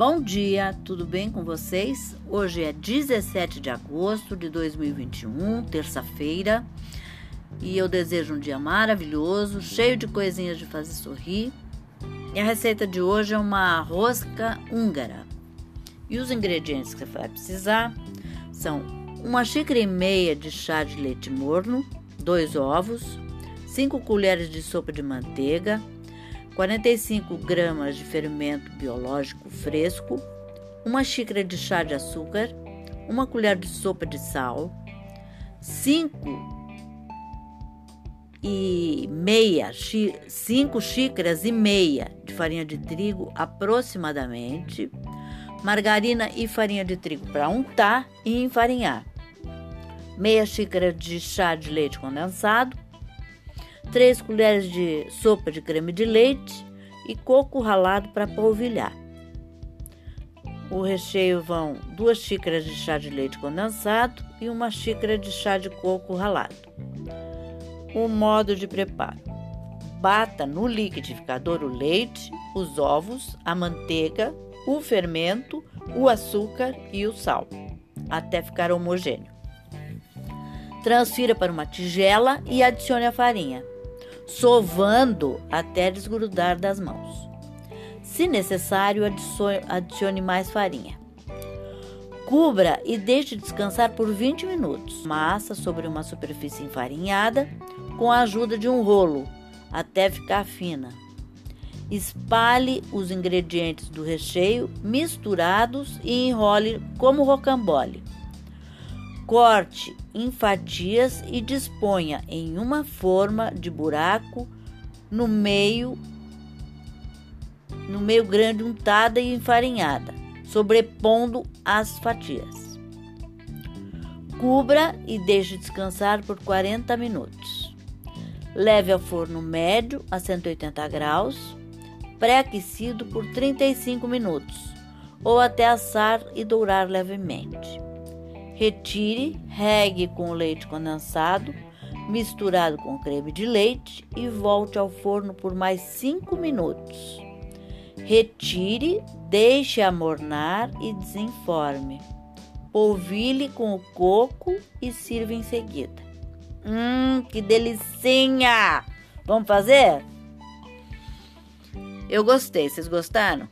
Bom dia, tudo bem com vocês? Hoje é 17 de agosto de 2021, terça-feira, e eu desejo um dia maravilhoso, cheio de coisinhas de fazer sorrir. E a receita de hoje é uma rosca húngara. E os ingredientes que você vai precisar são uma xícara e meia de chá de leite morno, dois ovos, 5 colheres de sopa de manteiga, 45 gramas de fermento biológico fresco, uma xícara de chá de açúcar, uma colher de sopa de sal, 5 e meia, 5 xícaras e meia de farinha de trigo aproximadamente, margarina e farinha de trigo para untar e enfarinhar, meia xícara de chá de leite condensado, 3 colheres de sopa de creme de leite e coco ralado para polvilhar. O recheio vão 2 xícaras de chá de leite condensado e uma xícara de chá de coco ralado. O modo de preparo: bata no liquidificador o leite, os ovos, a manteiga, o fermento, o açúcar e o sal, até ficar homogêneo. Transfira para uma tigela e adicione a farinha sovando até desgrudar das mãos. Se necessário, adicione mais farinha. Cubra e deixe descansar por 20 minutos. Massa sobre uma superfície enfarinhada com a ajuda de um rolo até ficar fina. Espalhe os ingredientes do recheio misturados e enrole como rocambole. Corte em fatias e disponha em uma forma de buraco no meio no meio grande untada e enfarinhada, sobrepondo as fatias. Cubra e deixe descansar por 40 minutos. Leve ao forno médio a 180 graus, pré-aquecido por 35 minutos, ou até assar e dourar levemente. Retire, regue com leite condensado, misturado com creme de leite e volte ao forno por mais 5 minutos. Retire, deixe amornar e desenforme. Polvilhe com o coco e sirva em seguida. Hum, que delicinha! Vamos fazer? Eu gostei, vocês gostaram?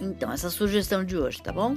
Então, essa sugestão de hoje, tá bom?